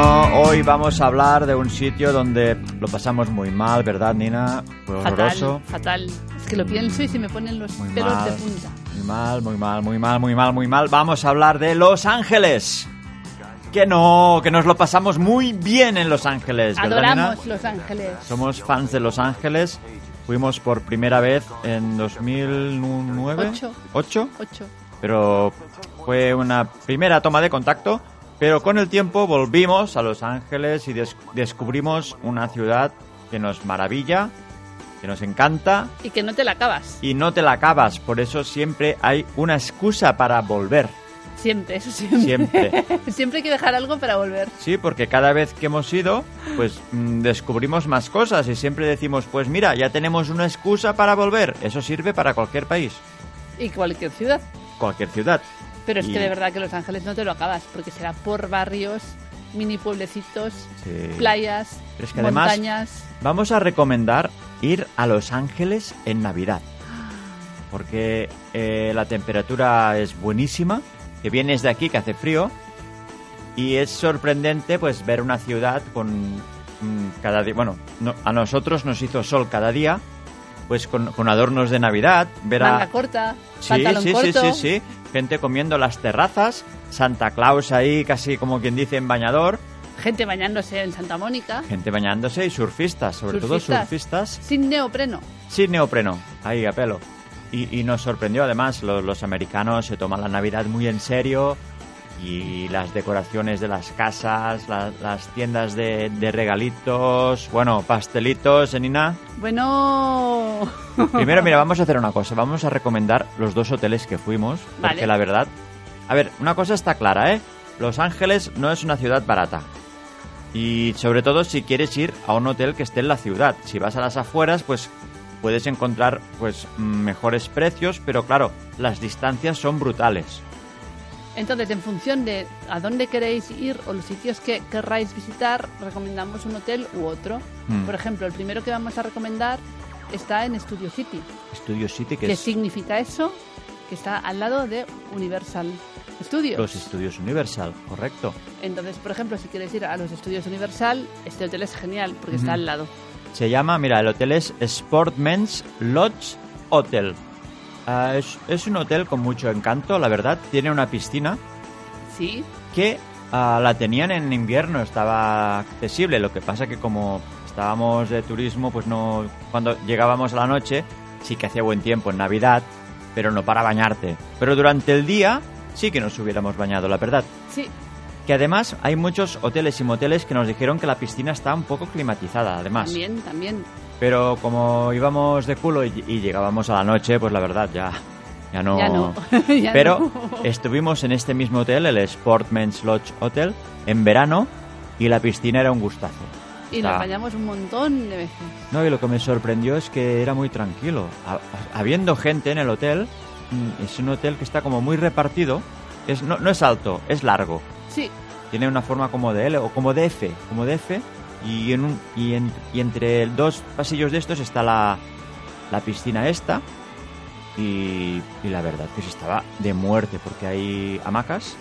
Bueno, hoy vamos a hablar de un sitio donde lo pasamos muy mal, ¿verdad, Nina? Fue horroroso. Fatal, fatal. Es que lo pienso y se me ponen los Muy pelos mal. de punta. Muy mal, muy mal, muy mal, muy mal, muy mal. Vamos a hablar de Los Ángeles. Que no, que nos lo pasamos muy bien en Los Ángeles, ¿verdad, Nina? Adoramos Los Ángeles. Somos fans de Los Ángeles. Fuimos por primera vez en 2009. Ocho. ¿Ocho? Ocho. Pero fue una primera toma de contacto. Pero con el tiempo volvimos a Los Ángeles y des- descubrimos una ciudad que nos maravilla, que nos encanta Y que no te la acabas. y no te la acabas. Por eso siempre hay una excusa para volver. Siempre, eso siempre. Siempre. Siempre hay que dejar algo para volver. Sí, porque cada vez que hemos ido, pues mm, descubrimos más cosas y siempre decimos, pues mira, ya tenemos una excusa para volver. Eso sirve para cualquier país, Y cualquier ciudad. cualquier ciudad. Pero es Y- que de verdad que Los Ángeles no te lo acabas, porque será por barrios, mini pueblecitos, Sí. playas, Pero es que además- montañas. Vamos a recomendar ir a Los Ángeles en Navidad. Porque eh, la temperatura es buenísima, que vienes de aquí, que hace frío, y es sorprendente pues ver una ciudad con mm, cada día, bueno, no- a nosotros nos hizo sol cada día, pues con, con adornos de Navidad, ver a... Manga corta, Sí, pantalón sí, sí, corto. sí, sí, gente comiendo las terrazas, Santa Claus ahí casi como quien dice en bañador, Gente bañándose en Santa Mónica. gente bañándose y surfistas, sobre todo Surfistas. surfistas. Sin neopreno. Sin neopreno, ahí a pelo. Y, y nos sorprendió además, los, los americanos se toman la Navidad muy en serio y las decoraciones de las casas, la- las tiendas de, de regalitos, bueno, pastelitos, ¿eh, Nina? Bueno. Primero, mira, vamos a hacer una cosa, vamos a recomendar los dos hoteles que fuimos, porque la verdad... A ver, una cosa está clara, ¿eh? Los Ángeles no es una ciudad barata. Y sobre todo si quieres ir a un hotel que esté en la ciudad. Si vas a las afueras, pues puedes encontrar pues mejores precios, pero claro, las distancias son brutales. Entonces, en función de a dónde queréis ir o los sitios que querráis visitar, recomendamos un hotel u otro. Mm. Por ejemplo, el primero que vamos a recomendar está en Studio City. Studio City, ¿Qué es significa eso? Que está al lado de Universal Studios. los estudios Universal, correcto. Entonces, por ejemplo, si quieres ir a los estudios Universal, este hotel es genial porque está al lado. Se llama, mira, el hotel es Sportman's Lodge Hotel. Ah, es, es un hotel con mucho encanto, la verdad. Tiene una piscina Sí, que ah, la tenían en invierno, estaba accesible. Lo que pasa que como estábamos de turismo, pues no. Cuando llegábamos a la noche, sí que hacía buen tiempo en Navidad, pero no para bañarte. Pero durante el día sí que nos hubiéramos bañado, la verdad. sí. Que además hay muchos hoteles y moteles que nos dijeron que la piscina está un poco climatizada, además. También, también. Pero como íbamos de culo y, y llegábamos a la noche, pues la verdad ya, ya no. Ya no. Ya Pero no. estuvimos en este mismo hotel, el Sportman's Lodge Hotel, en verano y la piscina era un gustazo. Y Está- bañamos un montón de veces. No, y lo que me sorprendió es que era muy tranquilo. Ha- ha- habiendo gente en el hotel, mm, es un hotel que está como muy repartido. Es, no, no es alto, es largo. Sí, Tiene una forma como de L o como de F, como de F. Y, en un, y, en- y entre dos pasillos de estos está la, la piscina esta. Y, y la verdad que se estaba de muerte porque hay hamacas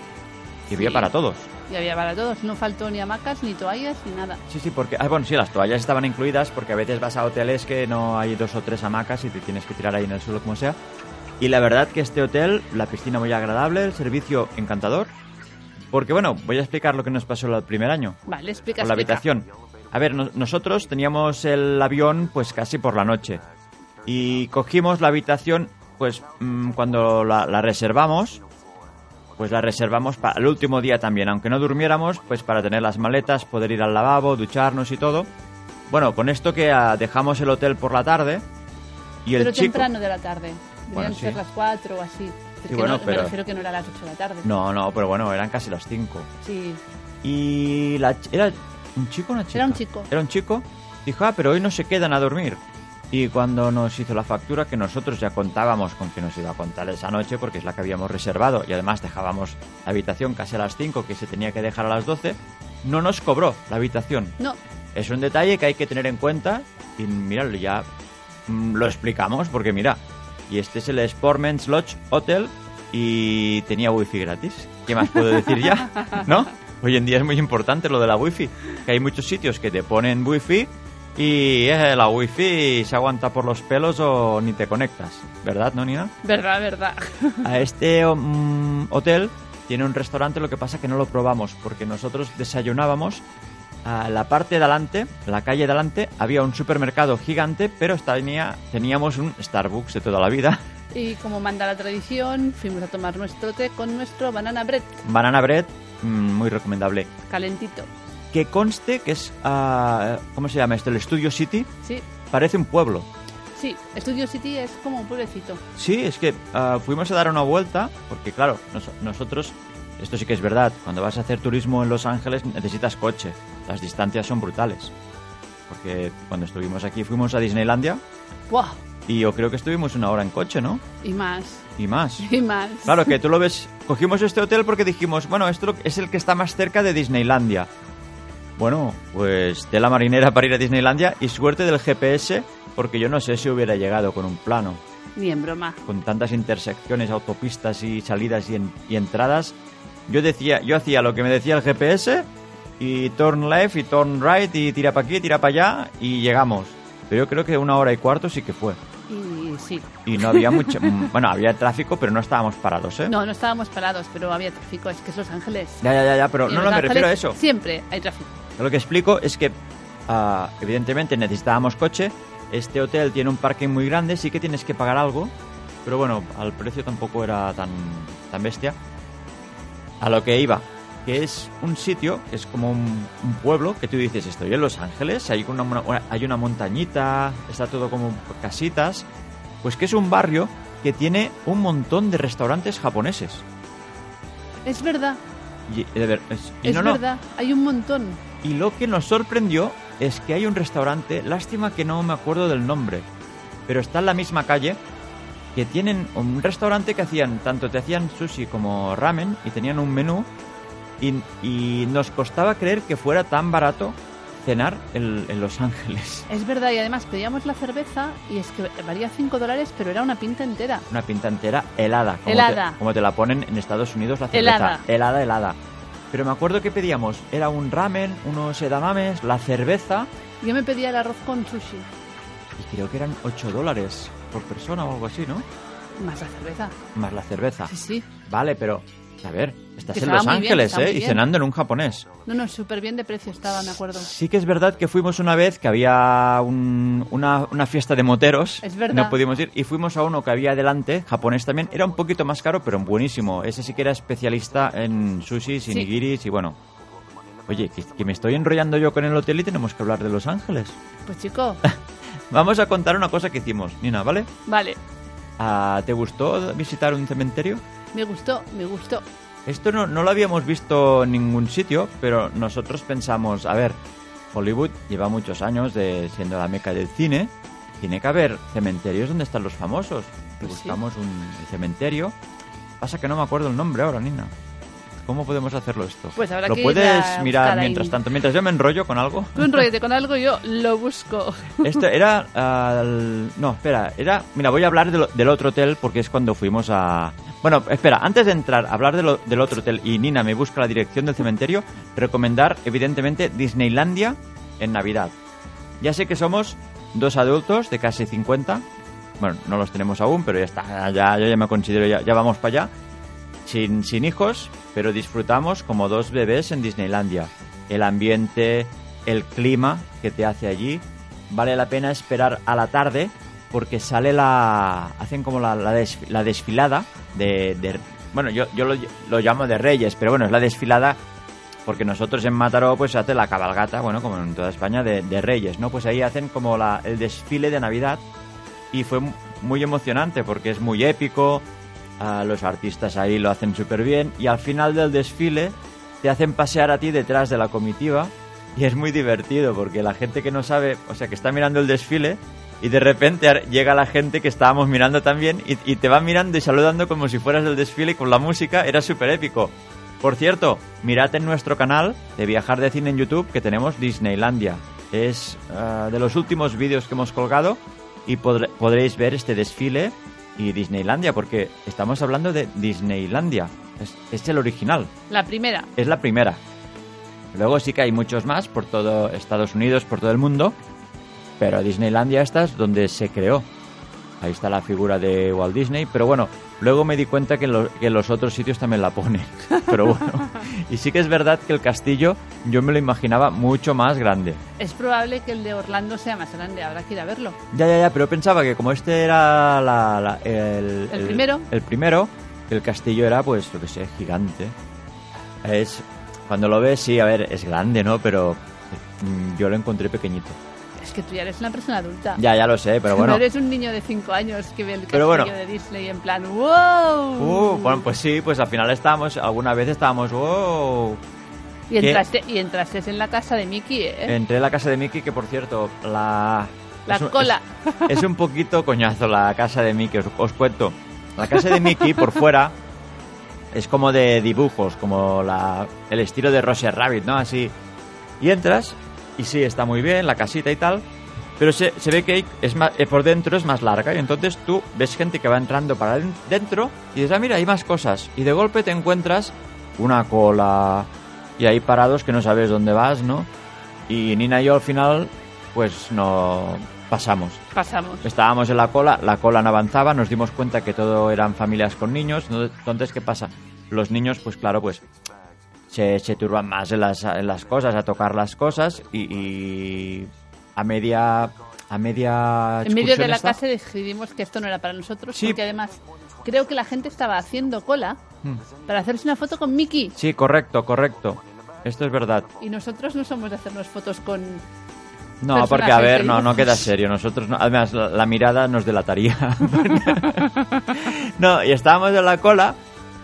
y había Sí. para todos. y había para todos. No faltó ni hamacas, ni toallas, ni nada. Sí, sí, porque... Ah, bueno, sí, las toallas estaban incluidas porque a veces vas a hoteles que no hay dos o tres hamacas y te tienes que tirar ahí en el suelo como sea. Y la verdad que este hotel, la piscina muy agradable, el servicio encantador. Porque bueno, voy a explicar lo que nos pasó el primer año. Vale, explica, Con la explica. habitación. A ver, no- nosotros teníamos el avión pues casi por la noche. Y cogimos la habitación pues mm, cuando la, la reservamos, pues la reservamos para el último día también. Aunque no durmiéramos, pues para tener las maletas, poder ir al lavabo, ducharnos y todo. Bueno, con esto que ah, dejamos el hotel por la tarde y el Pero chico... temprano de la tarde. Bueno, sí. ser las 4 o así. Pero bueno, no- pero- Me refiero que no era las 8 de la tarde. No, no, pero bueno, eran casi las 5. Sí. Y la, era un chico o una chica. Era un chico. Era un chico. Dijo, ah, pero hoy no se quedan a dormir. Y cuando nos hizo la factura, que nosotros ya contábamos con que nos iba a contar esa noche, porque es la que habíamos reservado, y además dejábamos la habitación casi a las 5, que se tenía que dejar a las 12, no nos cobró la habitación. No, Es un detalle que hay que tener en cuenta, y mira, ya mm, lo explicamos, porque mira, y este es el Sportman's Lodge Hotel, y tenía wifi gratis. ¿Qué más puedo decir ya? ¿No? Hoy en día es muy importante lo de la wifi, que hay muchos sitios que te ponen wifi y eh, la wifi se aguanta por los pelos o ni te conectas, ¿verdad, no, Nina? verdad, verdad. A este mm, hotel tiene un restaurante, lo que pasa que no lo probamos, porque nosotros desayunábamos a la parte de adelante, la calle de adelante, había un supermercado gigante, pero tenía, teníamos un Starbucks de toda la vida. Y como manda la tradición, fuimos a tomar nuestro té con nuestro banana bread Banana bread, mm, muy recomendable. calentito. Que conste que es, ah, ¿cómo se llama esto? El Studio City. Sí, Parece un pueblo. sí. Studio City es como un pueblecito. Sí, es que ah, fuimos a dar una vuelta, porque claro, nos- nosotros, esto sí que es verdad, cuando vas a hacer turismo en Los Ángeles necesitas coche, las distancias son brutales. Porque cuando estuvimos aquí fuimos a Disneylandia ¡Buah! y yo creo que estuvimos una hora en coche, ¿no? Y más. Y más. Y más. Claro que tú lo ves, cogimos este hotel porque dijimos, bueno, esto es el que está más cerca de Disneylandia. Bueno, pues de la marinera para ir a Disneylandia y suerte del GPS porque yo no sé si hubiera llegado con un plano Ni en broma. con tantas intersecciones, autopistas y salidas y, en- y entradas. Yo decía, yo hacía lo que me decía el GPS y turn left y turn right y tira para aquí, tira para allá y llegamos. Pero yo creo que una hora y cuarto sí que fue. Y sí. Y no había mucho, mm, bueno, había tráfico, pero no estábamos parados, ¿eh? No, no estábamos parados, pero había tráfico. Es que es Los Ángeles. Ya, ya, ya, ya, pero Y no, no, me refiero a eso. Siempre hay tráfico. Lo que explico es que, ah, evidentemente, necesitábamos coche. Este hotel tiene un parking muy grande, sí que tienes que pagar algo, pero bueno, al precio tampoco era tan, tan bestia. A lo que iba, que es un sitio, que es como un, un pueblo, que tú dices, estoy en Los Ángeles, hay una, una- hay una montañita, está todo como casitas, pues que es un barrio que tiene un montón de restaurantes japoneses. Es verdad, Y, de ver- es- y es no, no, verdad. Hay un montón. y lo que nos sorprendió es que hay un restaurante, lástima que no me acuerdo del nombre, pero está en la misma calle, que tienen un restaurante que hacían, tanto te hacían sushi como ramen, y tenían un menú, y, y nos costaba creer que fuera tan barato cenar en, en Los Ángeles. Es verdad, y además pedíamos la cerveza y es que valía 5 dólares, pero era una pinta entera. Una pinta entera helada, como, Helada. Te, como te la ponen en Estados Unidos la cerveza. Helada. Helada, helada. Pero me acuerdo que pedíamos, era un ramen, unos edamames, la cerveza, Yo me pedía el arroz con sushi, y creo que eran 8 dólares por persona o algo así, ¿no? más la cerveza. Más la cerveza. Sí, sí. Vale, pero, a ver, estás Que en Los bien, Ángeles, estaba ¿eh? Y bien. cenando en un japonés. No, no, súper bien de precio estaba, me acuerdo. Sí que es verdad que fuimos una vez que había un- una, una fiesta de moteros. Es verdad. No pudimos ir. Y fuimos a uno que había delante, japonés también. Era un poquito más caro, pero buenísimo. Ese sí que era especialista en sushis y Sí. nigiris y bueno. Oye, que, que me estoy enrollando yo con el hotel y tenemos que hablar de Los Ángeles. Pues chico, Vamos a contar una cosa que hicimos, Nina, ¿vale? vale. Ah, ¿Te gustó visitar un cementerio? Me gustó, me gustó. Esto no, no lo habíamos visto en ningún sitio, pero nosotros pensamos, a ver, Hollywood lleva muchos años de siendo la meca del cine, tiene que haber cementerios donde están los famosos. Y Pues sí. buscamos un cementerio. Pasa que no me acuerdo el nombre ahora, Nina. ¿Cómo podemos hacerlo esto? Pues habrá ¿Lo que puedes mirar buscar ahí. mientras tanto? Mientras yo me enrollo con algo. Tú enrollate con algo, yo lo busco. Esto era. el- no, espera, era. Mira, voy a hablar de lo- del otro hotel porque es cuando fuimos a. Bueno, espera, antes de entrar a hablar de lo- del otro hotel y Nina me busca la dirección del cementerio, recomendar, evidentemente, Disneylandia en Navidad. Ya sé que somos dos adultos de casi 50. Bueno, no los tenemos aún, pero ya está. Ya, yo ya me considero, ya, ya vamos para allá. Sin, sin hijos, pero disfrutamos como dos bebés en Disneylandia. El ambiente, el clima que te hace allí. Vale la pena esperar a la tarde porque sale la. hacen como la, la, la desfilada de. bueno, yo, yo lo, lo llamo de Reyes, pero bueno, es la desfilada porque nosotros en Mataró pues hace la cabalgata, bueno, como en toda España, de, de Reyes, ¿no? Pues ahí hacen como la, el desfile de Navidad y fue mu- muy emocionante porque es muy épico, a los artistas ahí lo hacen súper bien y al final del desfile te hacen pasear a ti detrás de la comitiva y es muy divertido porque la gente que no sabe, o sea, que está mirando el desfile y de repente llega la gente que estábamos mirando también y, te va mirando y saludando como si fueras del desfile con la música, era súper épico. Por cierto, mirad en nuestro canal de Viajar de Cine en YouTube que tenemos Disneylandia. Es ah, de los últimos vídeos que hemos colgado y podré- podréis ver este desfile y Disneylandia porque estamos hablando de Disneylandia. Es, es el original, La primera. es la primera. Luego sí que hay muchos más por todo Estados Unidos, por todo el mundo, pero Disneylandia esta es donde se creó. Ahí está la figura de Walt Disney, pero bueno, luego me di cuenta que en, lo- que en los otros sitios también la ponen. Pero bueno, y sí que es verdad que el castillo yo me lo imaginaba mucho más grande. Es probable que el de Orlando sea más grande. Habrá que ir a verlo. Ya, ya, ya, pero pensaba que como este era la- la- el, El primero. El primero, el castillo era, pues, lo que sé, gigante. Es, cuando lo ves, sí, a ver, es grande, ¿no? Pero mm, yo lo encontré pequeñito. Es que tú ya eres una persona adulta. Ya, ya lo sé, pero bueno. No eres un niño de 5 años que ve el castillo bueno. de Disney en plan ¡Wow! Uh, bueno, pues sí, pues al final estábamos, alguna vez estábamos, wow. y, entraste, y entraste en la casa de Mickey, ¿eh? Entré a la casa de Mickey, que por cierto, la... La es un- cola. Es, es un poquito coñazo la casa de Mickey, os, os cuento. La casa de Mickey, por fuera, es como de dibujos, como la, el estilo de Roger Rabbit, ¿no? Así. Y entras, y sí, está muy bien, la casita y tal, pero se, se ve que es más, eh, por dentro es más larga, y entonces tú ves gente que va entrando para den- dentro, y dices, ah, mira, hay más cosas. Y de golpe te encuentras una cola, y ahí parados que no sabes dónde vas, ¿no? Y Nina y yo al final, pues no pasamos. Pasamos. Estábamos en la cola, la cola no avanzaba, nos dimos cuenta que todo eran familias con niños. Entonces, ¿qué pasa? Los niños, pues claro, pues se, se turban más en las, en las cosas, a tocar las cosas y, y a media... A media En medio de la esta- casa decidimos que esto no era para nosotros, Sí. porque además creo que la gente estaba haciendo cola Hmm. para hacerse una foto con Mickey. Sí, correcto, correcto. Esto es verdad. Y nosotros no somos de hacernos fotos con... No, porque a ver, no, no queda serio. Nosotros, no- además, la, la mirada nos delataría. no, y estábamos en la cola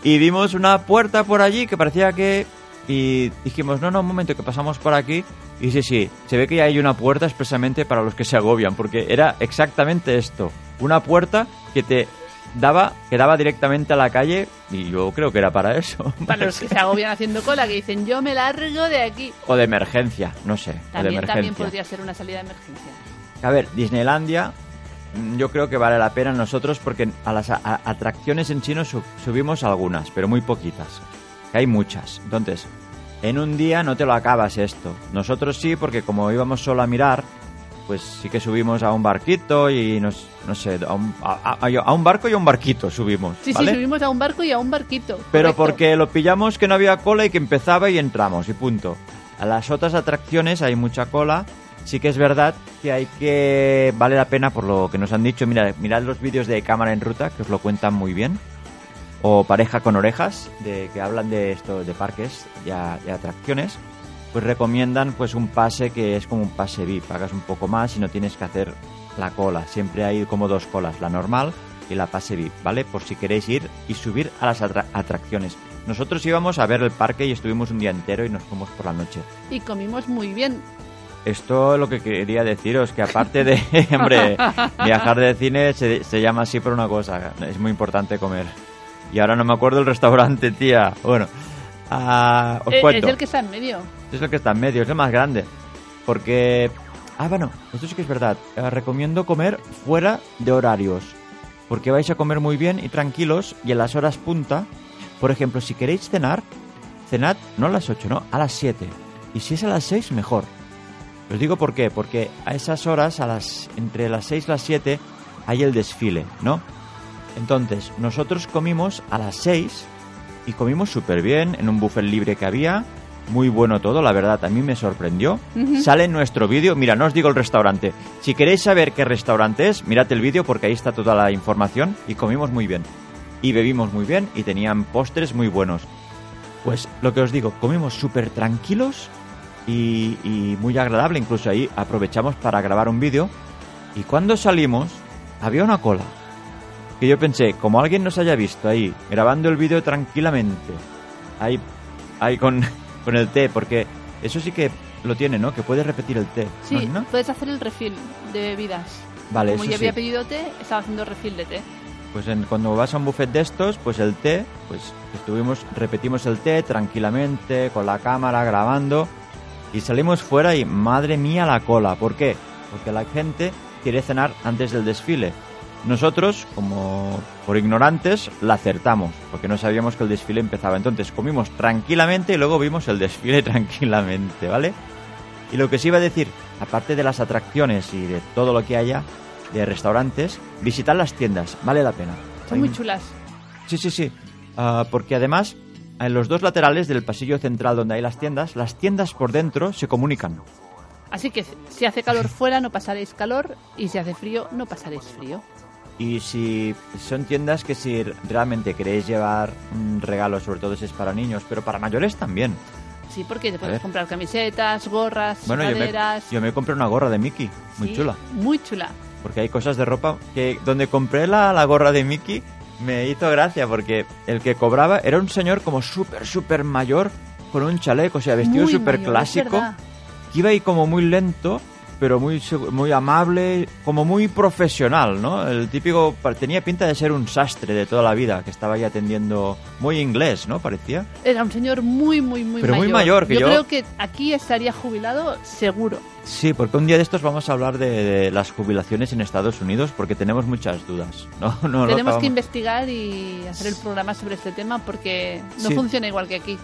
y vimos una puerta por allí que parecía que... Y dijimos, no, no, un momento, que pasamos por aquí. Y sí, sí, se ve que ya hay una puerta expresamente para los que se agobian, porque era exactamente esto. Una puerta que te daba, que daba directamente a la calle y yo creo que era para eso. Para los que se agobian haciendo cola, que dicen, yo me largo de aquí. O de emergencia, no sé. o de También, emergencia. también podría ser una salida de emergencia. A ver, Disneylandia, yo creo que vale la pena nosotros porque a las a- atracciones en chino su- subimos algunas, pero muy poquitas. Que hay muchas. Entonces, en un día no te lo acabas esto. Nosotros sí, porque como íbamos solo a mirar, pues sí que subimos a un barquito y nos, no sé, a un, a- a- a un barco y a un barquito subimos. Sí, ¿vale? sí, subimos a un barco y a un barquito. Pero correcto. porque lo pillamos que no había cola y que empezaba y entramos y punto. A las otras atracciones hay mucha cola. Sí que es verdad que hay que... Vale la pena por lo que nos han dicho. Mira, mirad los vídeos de cámara en ruta que os lo cuentan muy bien. O pareja con orejas, de, que hablan de esto, de parques y, a- atracciones. Pues recomiendan pues un pase que es como un pase VIP. Pagas un poco más y no tienes que hacer la cola. Siempre hay como dos colas, la normal y la pase VIP, ¿vale? Por si queréis ir y subir a las atra- atracciones. Nosotros íbamos a ver el parque y estuvimos un día entero y nos fuimos por la noche. Y comimos muy bien. Esto es lo que quería deciros, que aparte de, hombre, viajar de cine se, se llama así por una cosa, es muy importante comer. Y ahora no me acuerdo el restaurante, tía. Bueno, os cuento. Es el que está en medio. Es el que está en medio, es el más grande. Porque... Ah, bueno, esto sí que es verdad. Eh, recomiendo comer fuera de horarios. Porque vais a comer muy bien y tranquilos y en las horas punta. Por ejemplo, si queréis cenar, cenad no a las 8, no, a las 7. Y si es a las 6, mejor. Os digo por qué. Porque a esas horas, a las entre las 6 y las 7, hay el desfile, ¿no? Entonces, nosotros comimos a las 6 y comimos súper bien en un buffet libre que había. Muy bueno todo, la verdad, a mí me sorprendió. Sale en nuestro vídeo, mira, no os digo el restaurante. Si queréis saber qué restaurante es, mirad el vídeo porque ahí está toda la información y comimos muy bien. Y bebimos muy bien y tenían postres muy buenos. Pues lo que os digo, comimos súper tranquilos y, y muy agradable. Incluso ahí aprovechamos para grabar un vídeo. Y cuando salimos, había una cola. que yo pensé, como alguien nos haya visto ahí, grabando el vídeo tranquilamente, ahí, ahí con, con el té, porque eso sí que lo tiene, ¿no? Que puedes repetir el té. Sí, ¿no? puedes hacer el refill de bebidas. Vale, Como eso yo sí. había pedido té, estaba haciendo refill de té. Pues en- cuando vas a un buffet de estos, pues el té, pues estuvimos, repetimos el té tranquilamente, con la cámara grabando, y salimos fuera y madre mía la cola. ¿Por qué? Porque la gente quiere cenar antes del desfile. Nosotros, como por ignorantes, la acertamos, porque no sabíamos que el desfile empezaba. Entonces comimos tranquilamente y luego vimos el desfile tranquilamente, ¿vale? Y lo que se iba a decir, aparte de las atracciones y de todo lo que haya de restaurantes, visitar las tiendas, vale la pena. Son Hay muy chulas. Sí, sí, sí. Ah, porque además, en los dos laterales del pasillo central donde hay las tiendas, las tiendas por dentro se comunican. Así que si hace calor fuera no pasaréis calor y si hace frío no pasaréis frío. Y si son tiendas que si realmente queréis llevar mm, regalos, sobre todo si es para niños, pero para mayores también. Sí, porque te puedes comprar camisetas, gorras, Bueno, yo me, yo me compré una gorra de Mickey, muy Sí, chula. Muy chula. Porque hay cosas de ropa que donde compré la, la gorra de Mickey me hizo gracia porque el que cobraba era un señor como súper, súper mayor con un chaleco, o sea, vestido súper clásico. que iba ahí como muy lento, pero muy, muy amable, como muy profesional, ¿no? El típico, tenía pinta de ser un sastre de toda la vida, que estaba ahí atendiendo, muy inglés, ¿no? Parecía. Era un señor muy, muy, muy Pero mayor. muy mayor, que yo- creo que aquí estaría jubilado seguro. Sí, porque un día de estos vamos a hablar de, de las jubilaciones en Estados Unidos, porque tenemos muchas dudas, ¿no? no Tenemos que investigar y hacer el programa sobre este tema porque no Sí. funciona igual que aquí.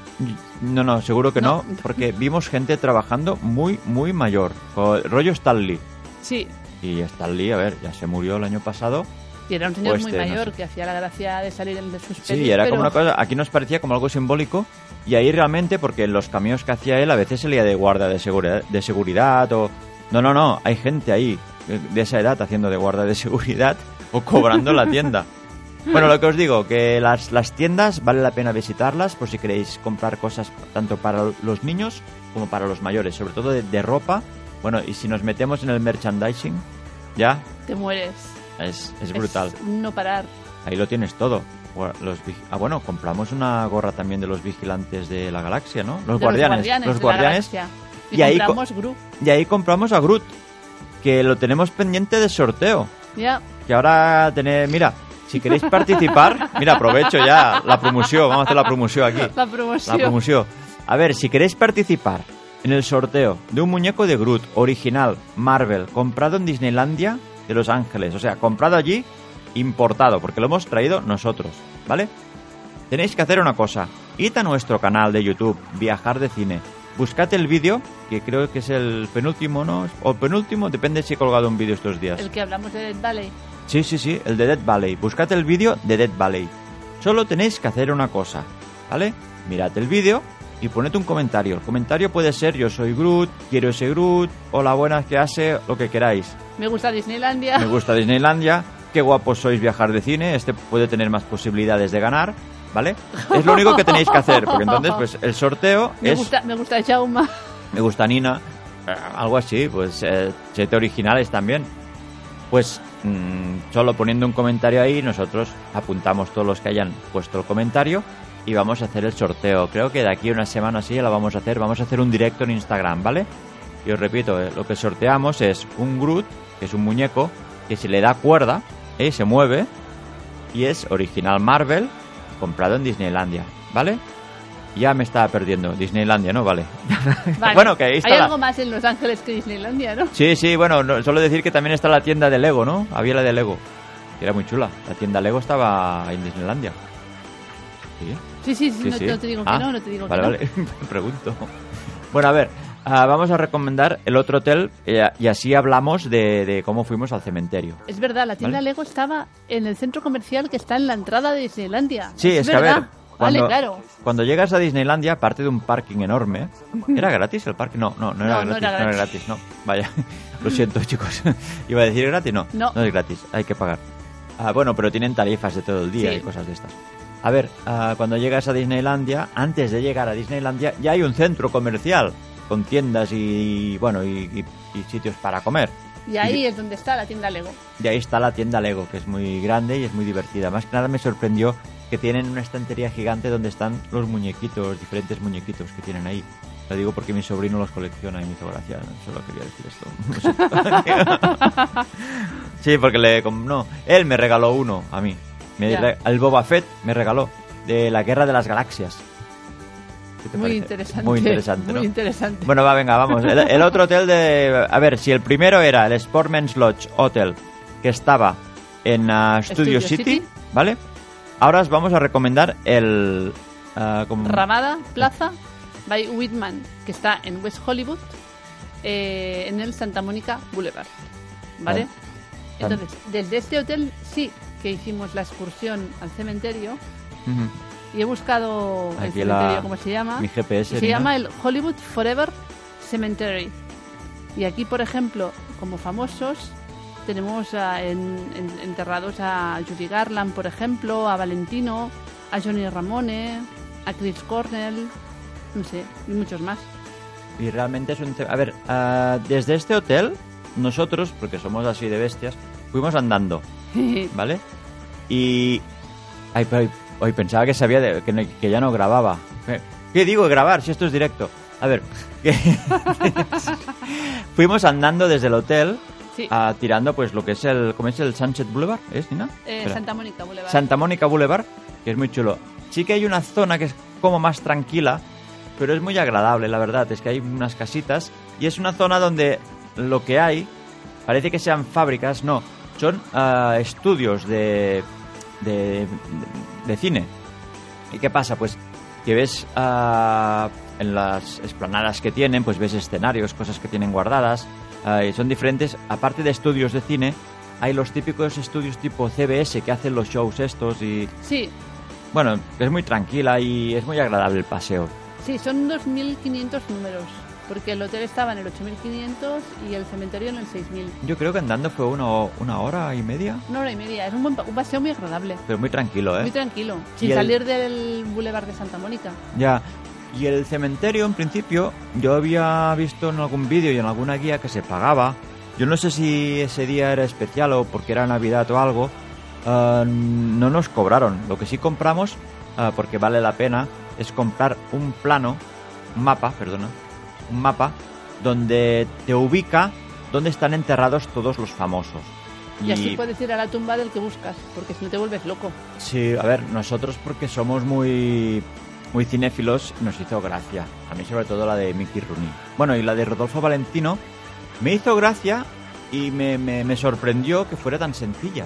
No, no, seguro que no, No. porque vimos gente trabajando muy, muy mayor, rollo Stanley. Sí, Y Stanley, a ver, ya se murió el año pasado, y era un señor O muy este, no mayor sé. que hacía la gracia de salir de sus Sí, pelis, era pero- como una cosa, aquí nos parecía como algo simbólico y ahí realmente, porque en los cameos que hacía él a veces se leía de guarda de seguridad, de seguridad o... No, no, no, hay gente ahí eh, de esa edad haciendo de guarda de seguridad o cobrando la tienda. Bueno, lo que os digo, que las, las tiendas vale la pena visitarlas por si queréis comprar cosas tanto para los niños como para los mayores, sobre todo de, de ropa. Bueno, y si nos metemos en el merchandising, ya Te mueres. Es, es brutal. Es no parar. Ahí lo tienes todo. Los ah, bueno, compramos una gorra también de los vigilantes de la galaxia, ¿no? Los de guardianes. Los guardianes. Los la. Y, Y ahí co- compramos Gru. Y ahí compramos a Groot, que lo tenemos pendiente de sorteo. Ya, Que ahora tenéis, mira, si queréis participar, mira, aprovecho ya la promoción, vamos a hacer la promoción aquí. la promoción. La promoción. A ver, si queréis participar en el sorteo de un muñeco de Groot original Marvel comprado en Disneylandia de Los Ángeles, o sea, comprado allí, importado, porque lo hemos traído nosotros, ¿vale? Tenéis que hacer una cosa, id a nuestro canal de YouTube, Viajar de Cine, buscad el vídeo, que creo que es el penúltimo, ¿no? O penúltimo, depende si he colgado un vídeo estos días. El que hablamos de Dead Valley. Sí, sí, sí, el de Dead Valley. Buscad el vídeo de Dead Valley. Solo tenéis que hacer una cosa, ¿vale? Mirad el vídeo y poned un comentario. El comentario puede ser yo soy Groot, quiero ese Groot, hola buenas, ¿qué hace? Lo que queráis. Me gusta Disneylandia. Me gusta Disneylandia, qué guapos sois viajar de cine, este puede tener más posibilidades de ganar, ¿vale? Es lo único que tenéis que hacer, porque entonces pues el sorteo Me es... gusta, me gusta Jauma. Me gusta Nina, eh, algo así, pues eh, siete originales también. Pues mm, solo poniendo un comentario ahí, nosotros apuntamos todos los que hayan puesto el comentario y vamos a hacer el sorteo. Creo que de aquí a una semana así ya lo vamos a hacer. Vamos a hacer un directo en Instagram, ¿vale? Y os repito, eh, lo que sorteamos es un Groot, que es un muñeco, que se le da cuerda, eh, se mueve, y es original Marvel, comprado en Disneylandia, ¿vale? Ya me estaba perdiendo. Disneylandia, ¿no? Vale. Vale. bueno, que ahí está Hay la- algo más en Los Ángeles que Disneylandia, ¿no? Sí, sí, bueno, no- solo decir que también está la tienda de Lego, ¿no? Había la de Lego. que Era muy chula. La tienda Lego estaba en Disneylandia. Sí, Sí, sí, sí, sí, no, sí. no te digo que Ah, no, no te digo vale, que vale, pregunto. Bueno, a ver, ah, vamos a recomendar el otro hotel eh, y así hablamos de, de cómo fuimos al cementerio. no. Es verdad, la tienda Vale. Lego estaba en el centro comercial que está en la entrada de Disneylandia. Sí, es, que a ver, cuando, Vale, claro. cuando llegas a Disneylandia, aparte de un parking enorme, ¿era gratis el parque? No, no, no era, No, no gratis, no era gratis. gratis, no. Vaya, lo siento chicos. Iba a decir gratis, no, No. no es gratis, hay que pagar. Ah, bueno, pero tienen tarifas de todo el día Sí. y cosas de estas. A ver, ah, cuando llegas a Disneylandia, antes de llegar a Disneylandia, ya hay un centro comercial con tiendas y, bueno, y, y- y sitios para comer. Y ahí es donde está la tienda Lego. Y ahí está la tienda Lego, que es muy grande y es muy divertida. Más que nada me sorprendió que tienen una estantería gigante donde están los muñequitos, diferentes muñequitos que tienen ahí. Lo digo porque mi sobrino los colecciona y me hizo gracia. Solo quería decir esto. sí, porque le... No, él me regaló uno a mí. Me re- el Boba Fett me regaló de la Guerra de las Galaxias. ¿Qué te Muy parece? interesante. Muy interesante, ¿no? Muy interesante. Bueno, va, venga, vamos. El, el otro hotel de... A ver, si el primero era el Sportman's Lodge Hotel, que estaba en ah, Studio, Studio City, City. ¿vale? Ahora os vamos a recomendar el... como- Ramada Plaza by Whitman, que está en West Hollywood, eh, en el Santa Mónica Boulevard. ¿Vale? Entonces, desde este hotel sí que hicimos la excursión al cementerio Ujú. y he buscado el Aquí cementerio, la- ¿cómo se llama? mi GPS, se llama el Hollywood Forever Cemetery. Y aquí, por ejemplo, como famosos, tenemos a- en- en- enterrados a Judy Garland, por ejemplo, a Valentino, a Johnny Ramone, a Chris Cornell, no sé, y muchos más. Y realmente es un... A ver, ah, desde este hotel, nosotros, porque somos así de bestias, fuimos andando, ¿vale? Y... Ay, pero pensaba que sabía de- que, ya no grababa. ¿Qué, qué digo grabar si esto es directo? A ver, que- fuimos andando desde el hotel Sí, ah, tirando pues lo que es el... ¿Cómo es el Sunset Boulevard? ¿Es, Nina? eh. Santa Mónica Boulevard. Santa Mónica Boulevard, que es muy chulo. Sí que hay una zona que es como más tranquila, pero es muy agradable, la verdad. Es que hay unas casitas y es una zona donde lo que hay parece que sean fábricas, no, son ah, estudios de, de, de cine. ¿Y qué pasa? Pues que ves ah, en las esplanadas que tienen, pues ves escenarios, cosas que tienen guardadas, ah, y son diferentes. Aparte de estudios de cine, hay los típicos estudios tipo CBS que hacen los shows estos y, Sí, bueno, es muy tranquila y es muy agradable el paseo. sí, son 2.500 números, porque el hotel estaba en el 8.500 y el cementerio en el 6.000. Yo creo que andando fue uno, una hora y media, Una hora y media, es un, buen un paseo muy agradable. pero muy tranquilo, ¿eh? Muy tranquilo, sin el- salir del Boulevard de Santa Mónica. Ya. Y el cementerio, en principio, yo había visto en algún vídeo y en alguna guía que se pagaba. Yo no sé si ese día era especial o porque era Navidad o algo. Ah, no nos cobraron. Lo que sí compramos, ah, porque vale la pena, es comprar un plano, un mapa, perdona, un mapa donde te ubica dónde están enterrados todos los famosos. Y, así puedes ir a la tumba del que buscas, porque si no te vuelves loco. Sí, a ver, nosotros porque somos muy muy cinéfilos nos hizo gracia. A mí sobre todo la de Mickey Rooney. Bueno, y la de Rodolfo Valentino me hizo gracia y me, me- me sorprendió que fuera tan sencilla.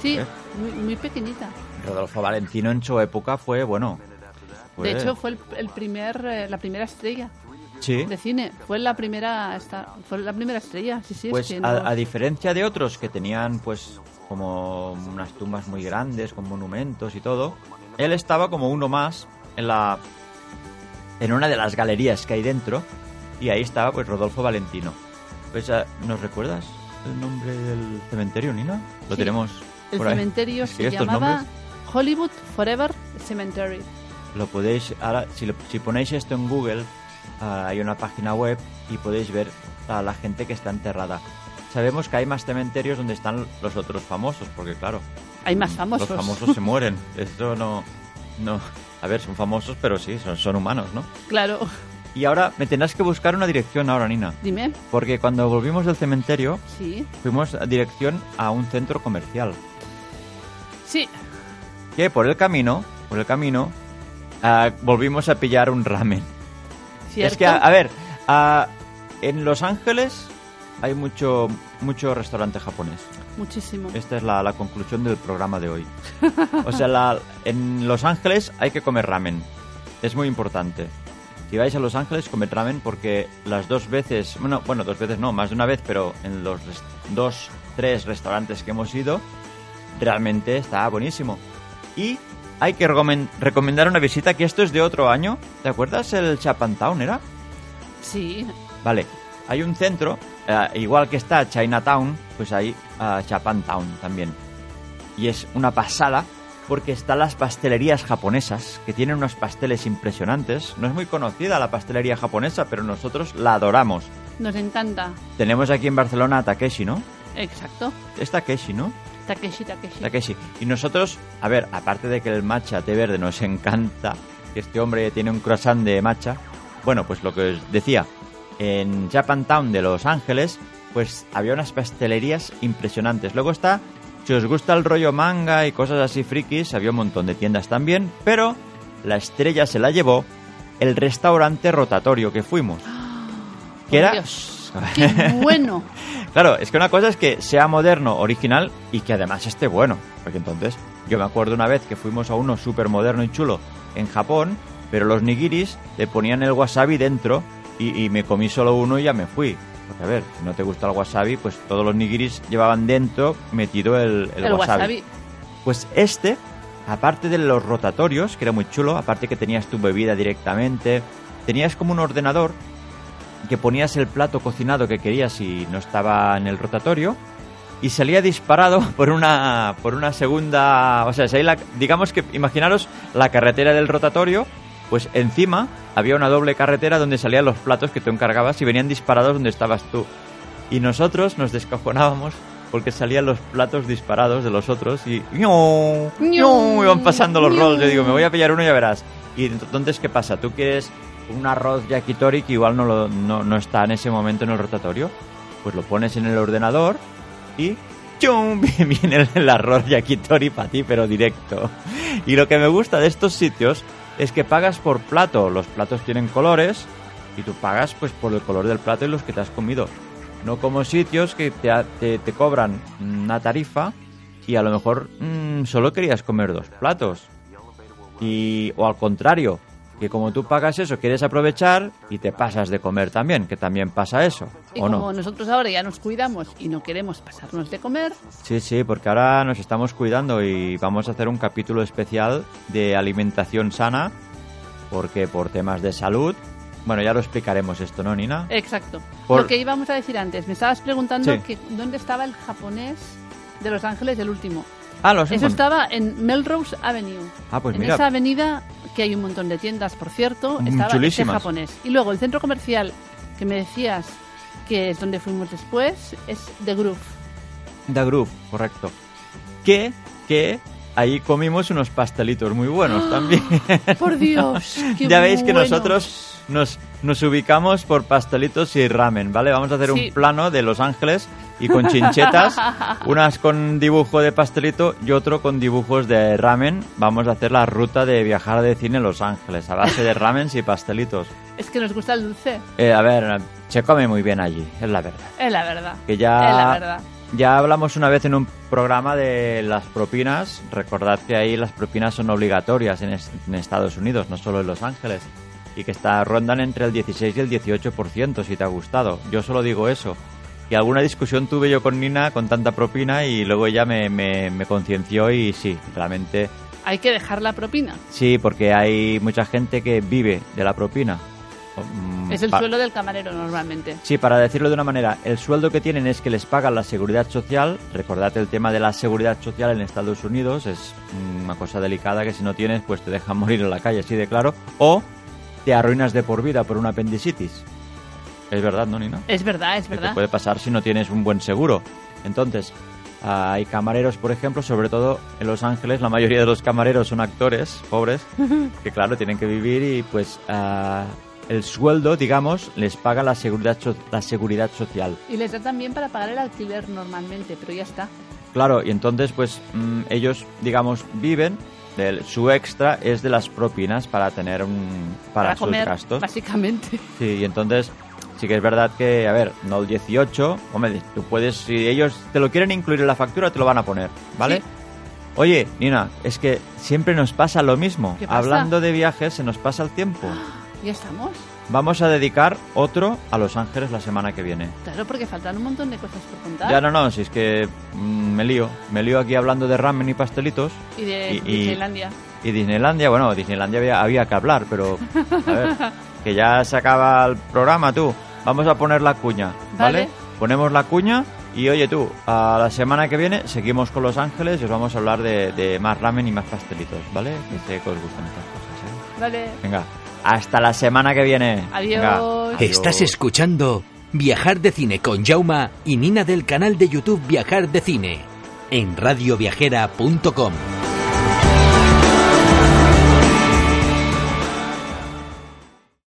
Sí, ¿Eh? muy, muy pequeñita. Rodolfo Valentino en su época fue, bueno... fue- De hecho, fue el, el primer, eh, la primera estrella sí, de cine. Fue la primera, esta, fue la primera estrella. Sí, sí, pues es que no- a, diferencia de otros que tenían pues como unas tumbas muy grandes con monumentos y todo, él estaba como uno más en la en una de las galerías que hay dentro y ahí estaba pues Rodolfo Valentino. Pues ah, ¿nos recuerdas el nombre del cementerio, Nina? Lo Sí. tenemos el por cementerio se estos llamaba nombres Hollywood Forever Cemetery. lo podéis ahora si, lo- si ponéis esto en Google ah, hay una página web y podéis ver a la gente que está enterrada. Sabemos que hay más cementerios donde están los otros famosos, porque claro, Hay más famosos. los famosos se mueren. Eso no, no. A ver, son famosos, pero sí, son, son humanos, ¿no? Claro. Y ahora me tendrás que buscar una dirección ahora, Nina, Dime. porque cuando volvimos del cementerio Sí. fuimos a dirección a un centro comercial. Sí. Que por el camino, por el camino, ah, volvimos a pillar un ramen. ¿Cierto? Es que, a, a ver, en Los Ángeles hay mucho, mucho restaurante japonés. Muchísimo. Esta es la, la conclusión del programa de hoy. O sea, la- en Los Ángeles hay que comer ramen. Es muy importante. Si vais a Los Ángeles, comed ramen porque las dos veces, bueno, bueno, dos veces no, más de una vez, pero en los dos, tres restaurantes que hemos ido, realmente está buenísimo. Y hay que recomen- recomendar una visita, que esto es de otro año. ¿Te acuerdas el Japantown, era? Sí. Vale, hay un centro, eh, igual que está Chinatown, pues hay eh, también. Y es una pasada porque están las pastelerías japonesas, que tienen unos pasteles impresionantes. No es muy conocida la pastelería japonesa, pero nosotros la adoramos. Nos encanta. Tenemos aquí en Barcelona a Takeshi, ¿no? Exacto. Es Takeshi, ¿no? Takeshi, Takeshi. Takeshi. Y nosotros, a ver, aparte de que el matcha té verde nos encanta, que este hombre tiene un croissant de matcha, bueno, pues lo que os decía, en Japantown de Los Ángeles, pues había unas pastelerías impresionantes. Luego está, si os gusta el rollo manga y cosas así frikis, había un montón de tiendas también, pero la estrella se la llevó el restaurante rotatorio que fuimos. Que era... Dios, ¡Qué bueno! Claro, es que una cosa es que sea moderno, original y que además esté bueno. Porque entonces, yo me acuerdo una vez que fuimos a uno súper moderno y chulo en Japón, pero los nigiris le ponían el wasabi dentro y, y me comí solo uno y ya me fui. Porque a ver, si no te gusta el wasabi, pues todos los nigiris llevaban dentro metido el, el El wasabi. wasabi. Pues este, aparte de los rotatorios, que era muy chulo, aparte que tenías tu bebida directamente, tenías como un ordenador que ponías el plato cocinado que querías y no estaba en el rotatorio y salía disparado por una por una segunda, o sea, si la- digamos que imaginaros la carretera del rotatorio, pues encima había una doble carretera donde salían los platos que tú encargabas y venían disparados donde estabas tú. Y nosotros nos descojonábamos porque salían los platos disparados de los otros y ¡ñu! ¡ñu! iban pasando los rolls. Yo digo, me voy a pillar uno y ya verás. Y entonces, ¿qué pasa? ¿Tú quieres un arroz yakitori que igual no, lo- no, no está en ese momento en el rotatorio? Pues lo pones en el ordenador y ¡chum! viene el, arroz yakitori para ti, pero directo. Y lo que me gusta de estos sitios es que pagas por plato. Los platos tienen colores y tú pagas pues por el color del plato y los que te has comido. No como sitios que te, te, te cobran una tarifa y a lo mejor mm, solo querías comer dos platos. Y, o al contrario, que como tú pagas eso, quieres aprovechar y te pasas de comer también, que también pasa eso, Y ¿o como no? nosotros ahora ya nos cuidamos y no queremos pasarnos de comer, Sí, sí, porque ahora nos estamos cuidando y vamos a hacer un capítulo especial de alimentación sana, porque por temas de salud, bueno, ya lo explicaremos esto, ¿no, Nina? exacto. Por- Lo que íbamos a decir antes, me estabas preguntando Sí. que dónde estaba el japonés de Los Ángeles, el último. Ah, Eso estaba en Melrose Avenue. Ah, pues en mira. esa avenida, que hay un montón de tiendas, por cierto, Mm, estaba chulísimas. japonés. Y luego el centro comercial que me decías que es donde fuimos después, es The Groove. The Groove, correcto. Que, que ahí comimos unos pastelitos muy buenos también. Por Dios, qué ya veis que buenos. nosotros nos, nos ubicamos por pastelitos y ramen, ¿vale? Vamos a hacer Sí. un plano de Los Ángeles y con chinchetas, unas con dibujo de pastelito y otro con dibujos de ramen. Vamos a hacer la ruta de viajar de cine en Los Ángeles a base de ramens y pastelitos. Es que nos gusta el dulce, Eh, a ver, se come muy bien allí, es la verdad. es la verdad. Que ya, Es la verdad. Ya hablamos una vez en un programa de las propinas. Recordad que ahí las propinas son obligatorias en, es- en Estados Unidos, no solo en Los Ángeles. Y que está, rondan entre el 16 y el 18%, si te ha gustado. Yo solo digo eso. Y alguna discusión tuve yo con Nina con tanta propina y luego ella me, me, me concienció y sí, realmente Hay que dejar la propina. sí, porque hay mucha gente que vive de la propina. Es el sueldo del camarero normalmente. Sí, para decirlo de una manera, el sueldo que tienen es que les pagan la seguridad social. Recordad el tema de la seguridad social en Estados Unidos, es una cosa delicada que si no tienes, pues te dejan morir en la calle, así de claro. O te arruinas de por vida por una apendicitis. Es verdad, ¿no, Nina? Es verdad, es Que te verdad. puede pasar si no tienes un buen seguro. Entonces, hay camareros, por ejemplo, sobre todo en Los Ángeles, la mayoría de los camareros son actores pobres, que claro, tienen que vivir y pues ah, el sueldo, digamos, les paga la seguridad, la seguridad social. Y les da también para pagar el alquiler normalmente, pero ya está. Claro, y entonces pues mm, ellos, digamos, viven, del- su extra es de las propinas para tener un... para, sus comer, gastos. básicamente. Sí, y entonces sí que es verdad que, a ver, no el 18, hombre, tú puedes, si ellos te lo quieren incluir en la factura, te lo van a poner, ¿vale? Sí. Oye, Nina, es que siempre nos pasa lo mismo. ¿Qué pasa? Hablando de viajes, se nos pasa el tiempo. Ya estamos. Vamos a dedicar otro a Los Ángeles la semana que viene. Claro, porque faltan un montón de cosas por contar. Ya no, no, si es que mm, me lío. Me lío aquí hablando de ramen y pastelitos. Y de Y- Disneylandia. Y Disneylandia, bueno, Disneylandia había, había que hablar, pero a ver, que ya se acaba el programa tú. Vamos a poner la cuña, ¿vale? Vale. Ponemos la cuña y oye tú, a la semana que viene seguimos con Los Ángeles y os vamos a hablar de, de más ramen y más pastelitos, ¿vale? Que sé que os gustan estas cosas, ¿eh? Vale. Venga, hasta la semana que viene. Adiós. Venga. Estás escuchando Viajar de Cine con Jauma y Nina del canal de YouTube Viajar de Cine en radioviajera.com.